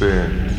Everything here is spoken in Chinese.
对